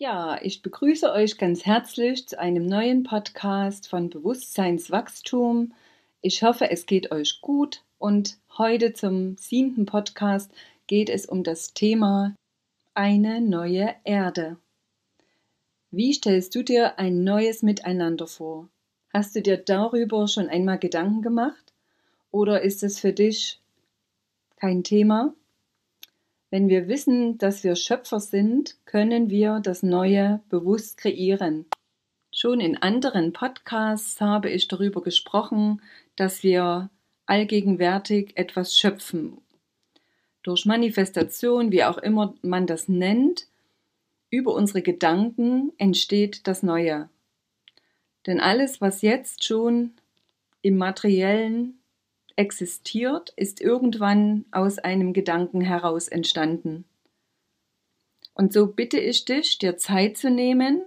Ja, ich begrüße euch ganz herzlich zu einem neuen Podcast von Bewusstseinswachstum. Ich hoffe, es geht euch gut und heute zum siebten Podcast geht es um das Thema eine neue Erde. Wie stellst du dir ein neues Miteinander vor? Hast du dir darüber schon einmal Gedanken gemacht? Oder ist es für dich kein Thema? Wenn wir wissen, dass wir Schöpfer sind, können wir das Neue bewusst kreieren. Schon in anderen Podcasts habe ich darüber gesprochen, dass wir allgegenwärtig etwas schöpfen. Durch Manifestation, wie auch immer man das nennt, über unsere Gedanken entsteht das Neue. Denn alles, was jetzt schon im materiellen existiert, ist irgendwann aus einem Gedanken heraus entstanden. Und so bitte ich dich, dir Zeit zu nehmen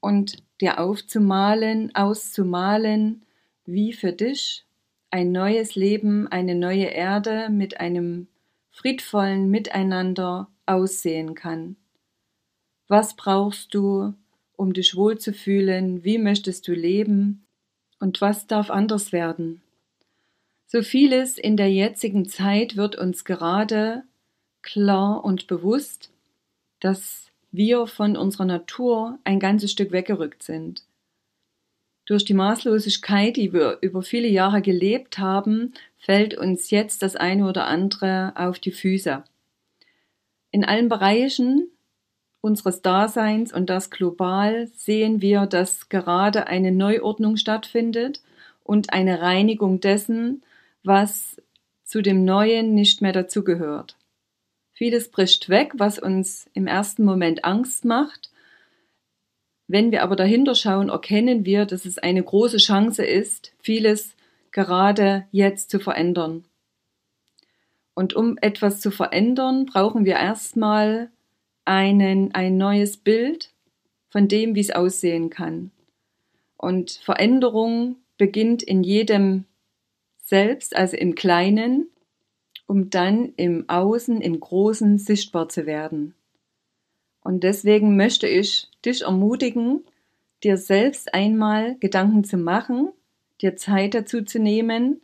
und dir aufzumalen, auszumalen, wie für dich ein neues Leben, eine neue Erde mit einem friedvollen Miteinander aussehen kann. Was brauchst du, um dich wohlzufühlen? Wie möchtest du leben? Und was darf anders werden? So vieles in der jetzigen Zeit wird uns gerade klar und bewusst, dass wir von unserer Natur ein ganzes Stück weggerückt sind. Durch die Maßlosigkeit, die wir über viele Jahre gelebt haben, fällt uns jetzt das eine oder andere auf die Füße. In allen Bereichen unseres Daseins und das global sehen wir, dass gerade eine Neuordnung stattfindet und eine Reinigung dessen, was zu dem Neuen nicht mehr dazugehört. Vieles bricht weg, was uns im ersten Moment Angst macht. Wenn wir aber dahinter schauen, erkennen wir, dass es eine große Chance ist, vieles gerade jetzt zu verändern. Und um etwas zu verändern, brauchen wir erstmal einen, ein neues Bild von dem, wie es aussehen kann. Und Veränderung beginnt in jedem selbst, also im Kleinen, um dann im Außen, im Großen sichtbar zu werden. Und deswegen möchte ich dich ermutigen, dir selbst einmal Gedanken zu machen, dir Zeit dazu zu nehmen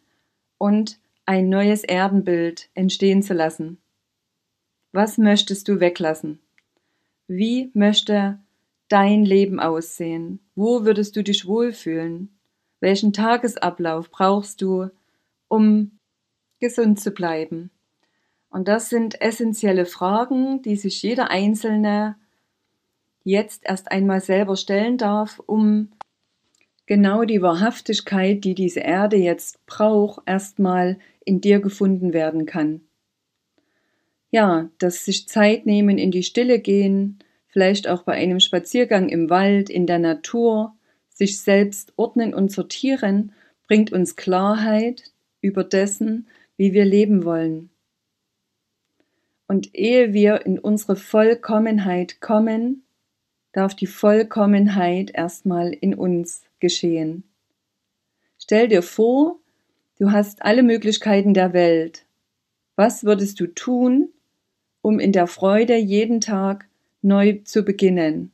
und ein neues Erdenbild entstehen zu lassen. Was möchtest du weglassen? Wie möchte dein Leben aussehen? Wo würdest du dich wohlfühlen? Welchen Tagesablauf brauchst du, um gesund zu bleiben? Und das sind essentielle Fragen, die sich jeder Einzelne jetzt erst einmal selber stellen darf, um genau die Wahrhaftigkeit, die diese Erde jetzt braucht, erstmal in dir gefunden werden kann. Ja, dass sich Zeit nehmen, in die Stille gehen, vielleicht auch bei einem Spaziergang im Wald, in der Natur, sich selbst ordnen und sortieren, bringt uns Klarheit, über dessen, wie wir leben wollen. Und ehe wir in unsere Vollkommenheit kommen, darf die Vollkommenheit erstmal in uns geschehen. Stell dir vor, du hast alle Möglichkeiten der Welt. Was würdest du tun, um in der Freude jeden Tag neu zu beginnen?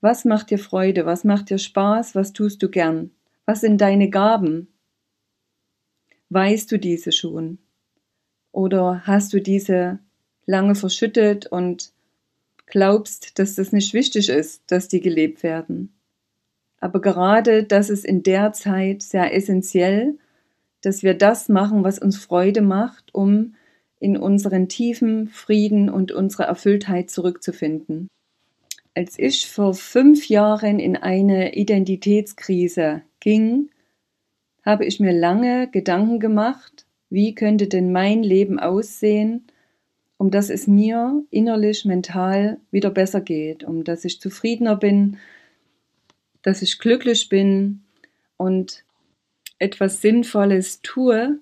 Was macht dir Freude? Was macht dir Spaß? Was tust du gern? Was sind deine Gaben? Weißt du diese schon? Oder hast du diese lange verschüttet und glaubst, dass das nicht wichtig ist, dass die gelebt werden? Aber gerade das ist in der Zeit sehr essentiell, dass wir das machen, was uns Freude macht, um in unseren tiefen Frieden und unsere Erfülltheit zurückzufinden. Als ich vor fünf Jahren in eine Identitätskrise ging, habe ich mir lange Gedanken gemacht, wie könnte denn mein Leben aussehen, um dass es mir innerlich, mental wieder besser geht, um dass ich zufriedener bin, dass ich glücklich bin und etwas Sinnvolles tue,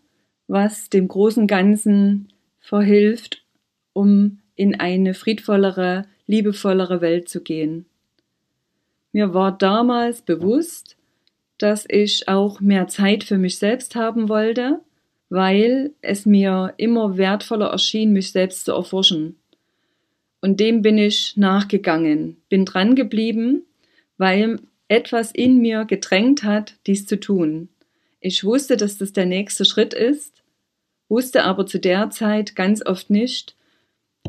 was dem großen Ganzen verhilft, um in eine friedvollere, liebevollere Welt zu gehen. Mir war damals bewusst, dass ich auch mehr Zeit für mich selbst haben wollte, weil es mir immer wertvoller erschien, mich selbst zu erforschen. Und dem bin ich nachgegangen, bin dran geblieben, weil etwas in mir gedrängt hat, dies zu tun. Ich wusste, dass das der nächste Schritt ist, wusste aber zu der Zeit ganz oft nicht,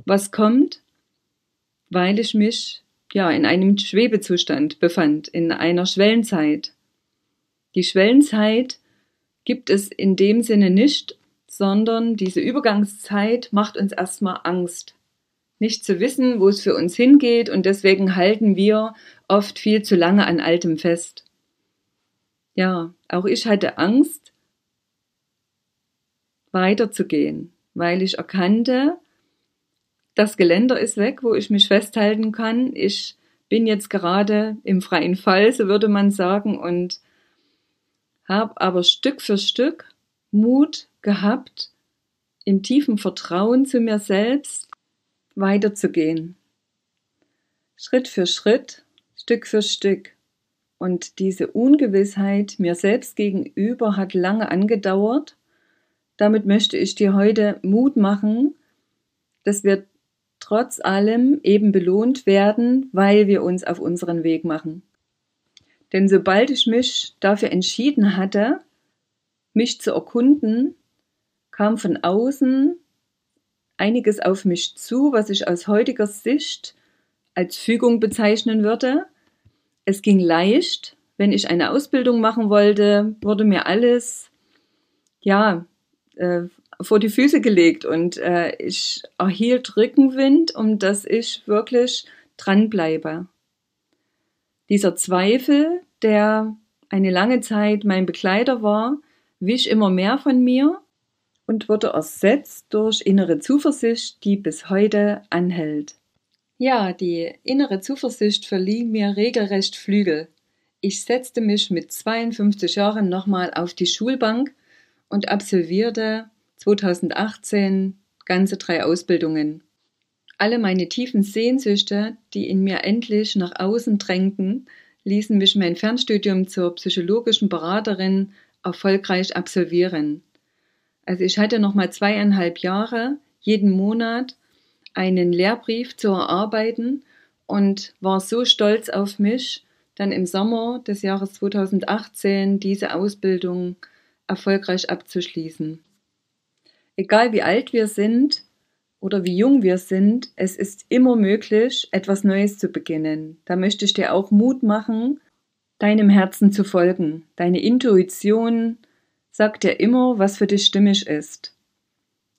was kommt, weil ich mich ja in einem Schwebezustand befand, in einer Schwellenzeit. Die Schwellenzeit gibt es in dem Sinne nicht, sondern diese Übergangszeit macht uns erstmal Angst. Nicht zu wissen, wo es für uns hingeht und deswegen halten wir oft viel zu lange an Altem fest. Ja, auch ich hatte Angst, weiterzugehen, weil ich erkannte, das Geländer ist weg, wo ich mich festhalten kann. Ich bin jetzt gerade im freien Fall, so würde man sagen, und habe aber Stück für Stück Mut gehabt, im tiefen Vertrauen zu mir selbst weiterzugehen. Schritt für Schritt, Stück für Stück. Und diese Ungewissheit mir selbst gegenüber hat lange angedauert. Damit möchte ich dir heute Mut machen, dass wir trotz allem eben belohnt werden, weil wir uns auf unseren Weg machen. Denn sobald ich mich dafür entschieden hatte, mich zu erkunden, kam von außen einiges auf mich zu, was ich aus heutiger Sicht als Fügung bezeichnen würde. Es ging leicht. Wenn ich eine Ausbildung machen wollte, wurde mir alles, ja, äh, vor die Füße gelegt und äh, ich erhielt Rückenwind, um dass ich wirklich dranbleibe. Dieser Zweifel, der eine lange Zeit mein Begleiter war, wich immer mehr von mir und wurde ersetzt durch innere Zuversicht, die bis heute anhält. Ja, die innere Zuversicht verlieh mir regelrecht Flügel. Ich setzte mich mit 52 Jahren nochmal auf die Schulbank und absolvierte 2018 ganze drei Ausbildungen. Alle meine tiefen Sehnsüchte, die in mir endlich nach außen drängten, ließen mich mein Fernstudium zur psychologischen Beraterin erfolgreich absolvieren. Also ich hatte noch mal zweieinhalb Jahre, jeden Monat einen Lehrbrief zu erarbeiten und war so stolz auf mich, dann im Sommer des Jahres 2018 diese Ausbildung erfolgreich abzuschließen. Egal wie alt wir sind oder wie jung wir sind, es ist immer möglich, etwas Neues zu beginnen. Da möchte ich dir auch Mut machen, deinem Herzen zu folgen. Deine Intuition sagt dir immer, was für dich stimmig ist.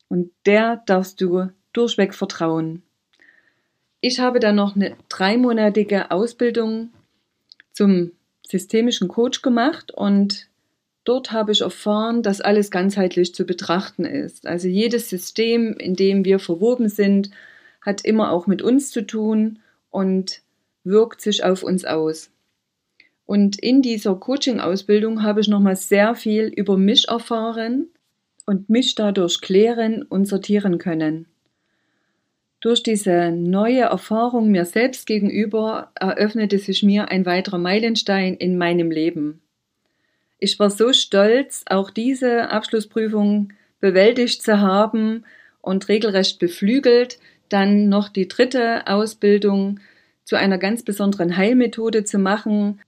Und der darfst du durchweg vertrauen. Ich habe dann noch eine dreimonatige Ausbildung zum systemischen Coach gemacht und Dort habe ich erfahren, dass alles ganzheitlich zu betrachten ist. Also jedes System, in dem wir verwoben sind, hat immer auch mit uns zu tun und wirkt sich auf uns aus. Und in dieser Coaching-Ausbildung habe ich nochmal sehr viel über mich erfahren und mich dadurch klären und sortieren können. Durch diese neue Erfahrung mir selbst gegenüber eröffnete sich mir ein weiterer Meilenstein in meinem Leben. Ich war so stolz, auch diese Abschlussprüfung bewältigt zu haben und regelrecht beflügelt, dann noch die dritte Ausbildung zu einer ganz besonderen Heilmethode zu machen,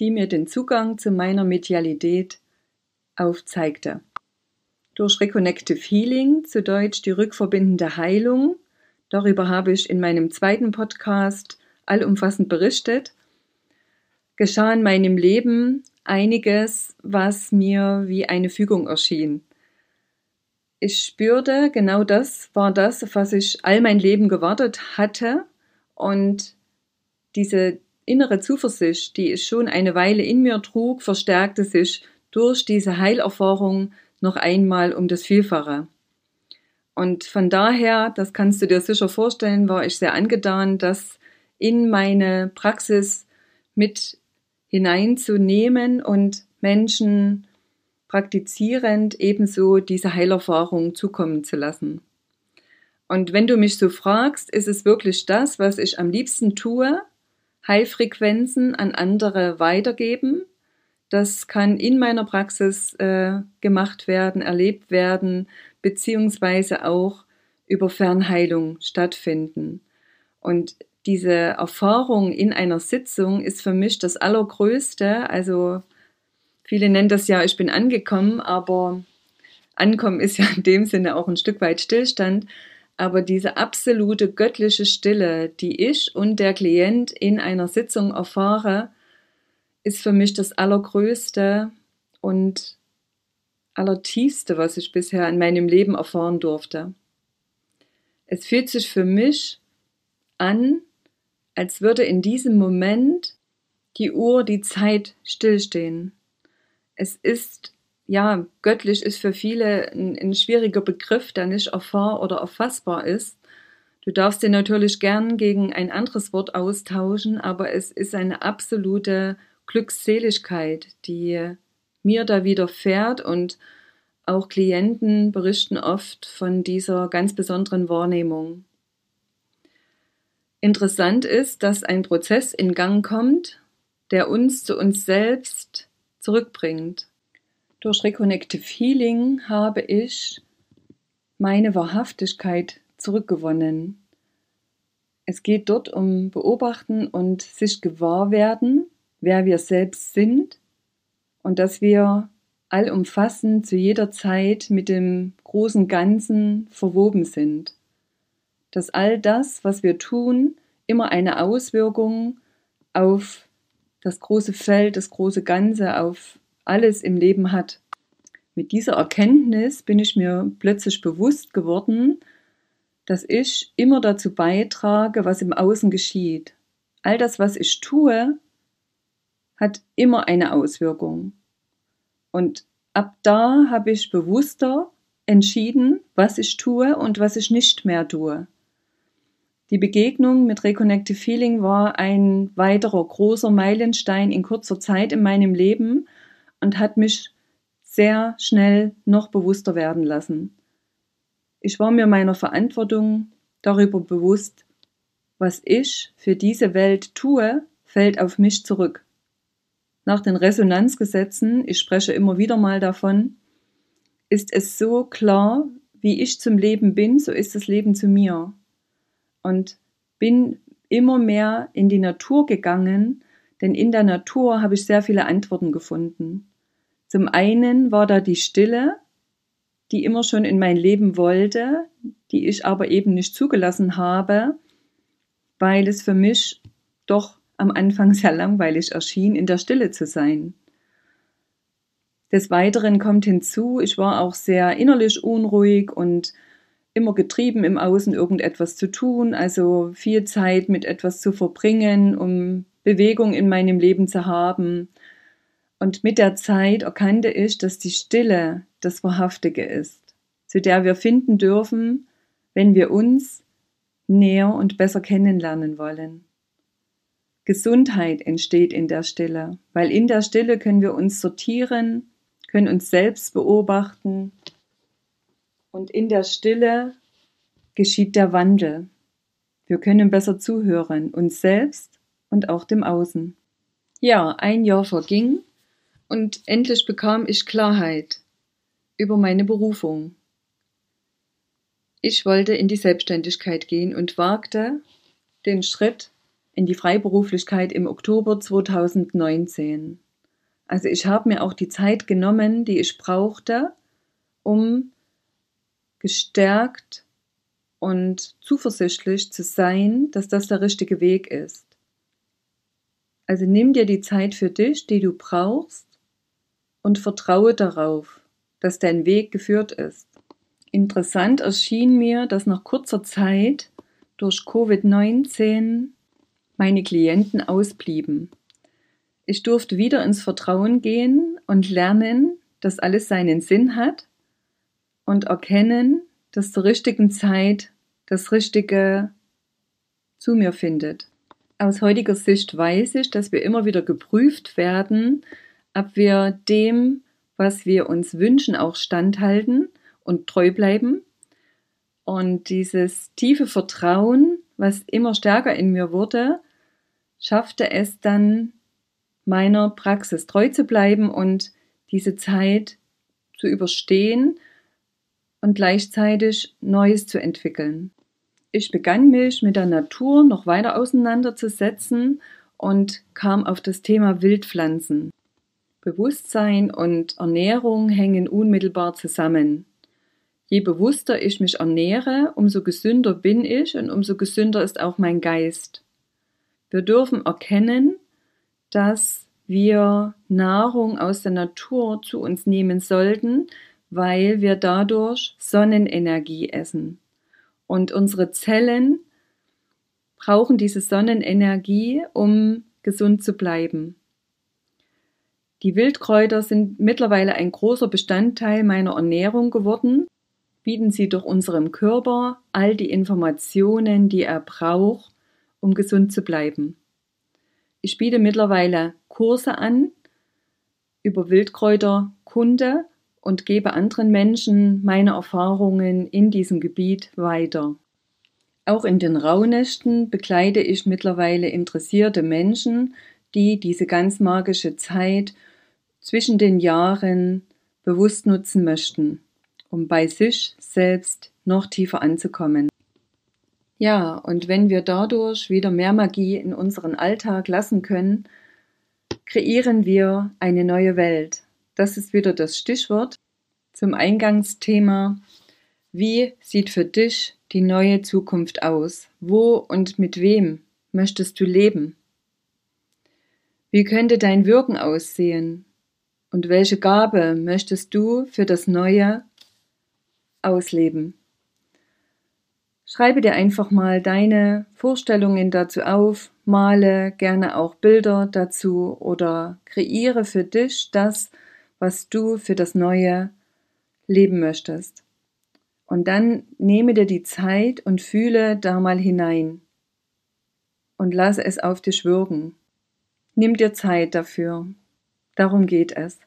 die mir den Zugang zu meiner Medialität aufzeigte. Durch Reconnective Healing, zu Deutsch die rückverbindende Heilung, darüber habe ich in meinem zweiten Podcast allumfassend berichtet, geschah in meinem Leben einiges, was mir wie eine Fügung erschien. Ich spürte, genau das war das, auf was ich all mein Leben gewartet hatte. Und diese innere Zuversicht, die ich schon eine Weile in mir trug, verstärkte sich durch diese Heilerfahrung noch einmal um das Vielfache. Und von daher, das kannst du dir sicher vorstellen, war ich sehr angetan, das in meine Praxis mit hineinzunehmen und Menschen praktizierend ebenso diese Heilerfahrung zukommen zu lassen. Und wenn du mich so fragst, ist es wirklich das, was ich am liebsten tue, Heilfrequenzen an andere weitergeben. Das kann in meiner Praxis äh, gemacht werden, erlebt werden, beziehungsweise auch über Fernheilung stattfinden. Und diese Erfahrung in einer Sitzung ist für mich das Allergrößte. Also viele nennen das ja, ich bin angekommen, aber ankommen ist ja in dem Sinne auch ein Stück weit Stillstand. Aber diese absolute göttliche Stille, die ich und der Klient in einer Sitzung erfahre, ist für mich das Allergrößte und Allertiefste, was ich bisher in meinem Leben erfahren durfte. Es fühlt sich für mich an, als würde in diesem Moment die Uhr, die Zeit stillstehen. Es ist, ja, göttlich ist für viele ein, ein schwieriger Begriff, der nicht erfahr oder erfassbar ist. Du darfst den natürlich gern gegen ein anderes Wort austauschen, aber es ist eine absolute Glückseligkeit, die mir da widerfährt und auch Klienten berichten oft von dieser ganz besonderen Wahrnehmung. Interessant ist, dass ein Prozess in Gang kommt, der uns zu uns selbst zurückbringt. Durch Reconnective Healing habe ich meine Wahrhaftigkeit zurückgewonnen. Es geht dort um Beobachten und sich gewahr werden, wer wir selbst sind und dass wir allumfassend zu jeder Zeit mit dem großen Ganzen verwoben sind dass all das, was wir tun, immer eine Auswirkung auf das große Feld, das große Ganze, auf alles im Leben hat. Mit dieser Erkenntnis bin ich mir plötzlich bewusst geworden, dass ich immer dazu beitrage, was im Außen geschieht. All das, was ich tue, hat immer eine Auswirkung. Und ab da habe ich bewusster entschieden, was ich tue und was ich nicht mehr tue. Die Begegnung mit Reconnective Feeling war ein weiterer großer Meilenstein in kurzer Zeit in meinem Leben und hat mich sehr schnell noch bewusster werden lassen. Ich war mir meiner Verantwortung darüber bewusst, was ich für diese Welt tue, fällt auf mich zurück. Nach den Resonanzgesetzen, ich spreche immer wieder mal davon, ist es so klar, wie ich zum Leben bin, so ist das Leben zu mir und bin immer mehr in die Natur gegangen, denn in der Natur habe ich sehr viele Antworten gefunden. Zum einen war da die Stille, die immer schon in mein Leben wollte, die ich aber eben nicht zugelassen habe, weil es für mich doch am Anfang sehr langweilig erschien, in der Stille zu sein. Des Weiteren kommt hinzu, ich war auch sehr innerlich unruhig und immer getrieben, im Außen irgendetwas zu tun, also viel Zeit mit etwas zu verbringen, um Bewegung in meinem Leben zu haben. Und mit der Zeit erkannte ich, dass die Stille das Wahrhaftige ist, zu der wir finden dürfen, wenn wir uns näher und besser kennenlernen wollen. Gesundheit entsteht in der Stille, weil in der Stille können wir uns sortieren, können uns selbst beobachten und in der Stille geschieht der Wandel. Wir können besser zuhören, uns selbst und auch dem Außen. Ja, ein Jahr verging und endlich bekam ich Klarheit über meine Berufung. Ich wollte in die Selbstständigkeit gehen und wagte den Schritt in die Freiberuflichkeit im Oktober 2019. Also ich habe mir auch die Zeit genommen, die ich brauchte, um gestärkt und zuversichtlich zu sein, dass das der richtige Weg ist. Also nimm dir die Zeit für dich, die du brauchst, und vertraue darauf, dass dein Weg geführt ist. Interessant erschien mir, dass nach kurzer Zeit durch Covid-19 meine Klienten ausblieben. Ich durfte wieder ins Vertrauen gehen und lernen, dass alles seinen Sinn hat und erkennen, dass zur richtigen Zeit das Richtige zu mir findet. Aus heutiger Sicht weiß ich, dass wir immer wieder geprüft werden, ob wir dem, was wir uns wünschen, auch standhalten und treu bleiben. Und dieses tiefe Vertrauen, was immer stärker in mir wurde, schaffte es dann, meiner Praxis treu zu bleiben und diese Zeit zu überstehen und gleichzeitig Neues zu entwickeln. Ich begann mich mit der Natur noch weiter auseinanderzusetzen und kam auf das Thema Wildpflanzen. Bewusstsein und Ernährung hängen unmittelbar zusammen. Je bewusster ich mich ernähre, umso gesünder bin ich und umso gesünder ist auch mein Geist. Wir dürfen erkennen, dass wir Nahrung aus der Natur zu uns nehmen sollten, weil wir dadurch Sonnenenergie essen. Und unsere Zellen brauchen diese Sonnenenergie, um gesund zu bleiben. Die Wildkräuter sind mittlerweile ein großer Bestandteil meiner Ernährung geworden, bieten sie durch unserem Körper all die Informationen, die er braucht, um gesund zu bleiben. Ich biete mittlerweile Kurse an über Wildkräuterkunde und gebe anderen Menschen meine Erfahrungen in diesem Gebiet weiter. Auch in den Rauhnächten begleite ich mittlerweile interessierte Menschen, die diese ganz magische Zeit zwischen den Jahren bewusst nutzen möchten, um bei sich selbst noch tiefer anzukommen. Ja, und wenn wir dadurch wieder mehr Magie in unseren Alltag lassen können, kreieren wir eine neue Welt. Das ist wieder das Stichwort zum Eingangsthema. Wie sieht für dich die neue Zukunft aus? Wo und mit wem möchtest du leben? Wie könnte dein Wirken aussehen? Und welche Gabe möchtest du für das Neue ausleben? Schreibe dir einfach mal deine Vorstellungen dazu auf, male gerne auch Bilder dazu oder kreiere für dich das, was du für das Neue leben möchtest. Und dann nehme dir die Zeit und fühle da mal hinein und lasse es auf dich wirken. Nimm dir Zeit dafür. Darum geht es.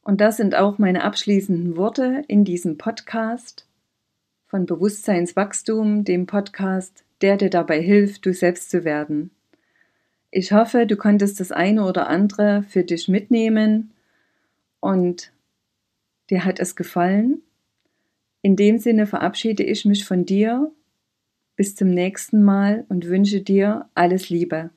Und das sind auch meine abschließenden Worte in diesem Podcast von Bewusstseinswachstum, dem Podcast, der dir dabei hilft, du selbst zu werden. Ich hoffe, du konntest das eine oder andere für dich mitnehmen und dir hat es gefallen. In dem Sinne verabschiede ich mich von dir. Bis zum nächsten Mal und wünsche dir alles Liebe.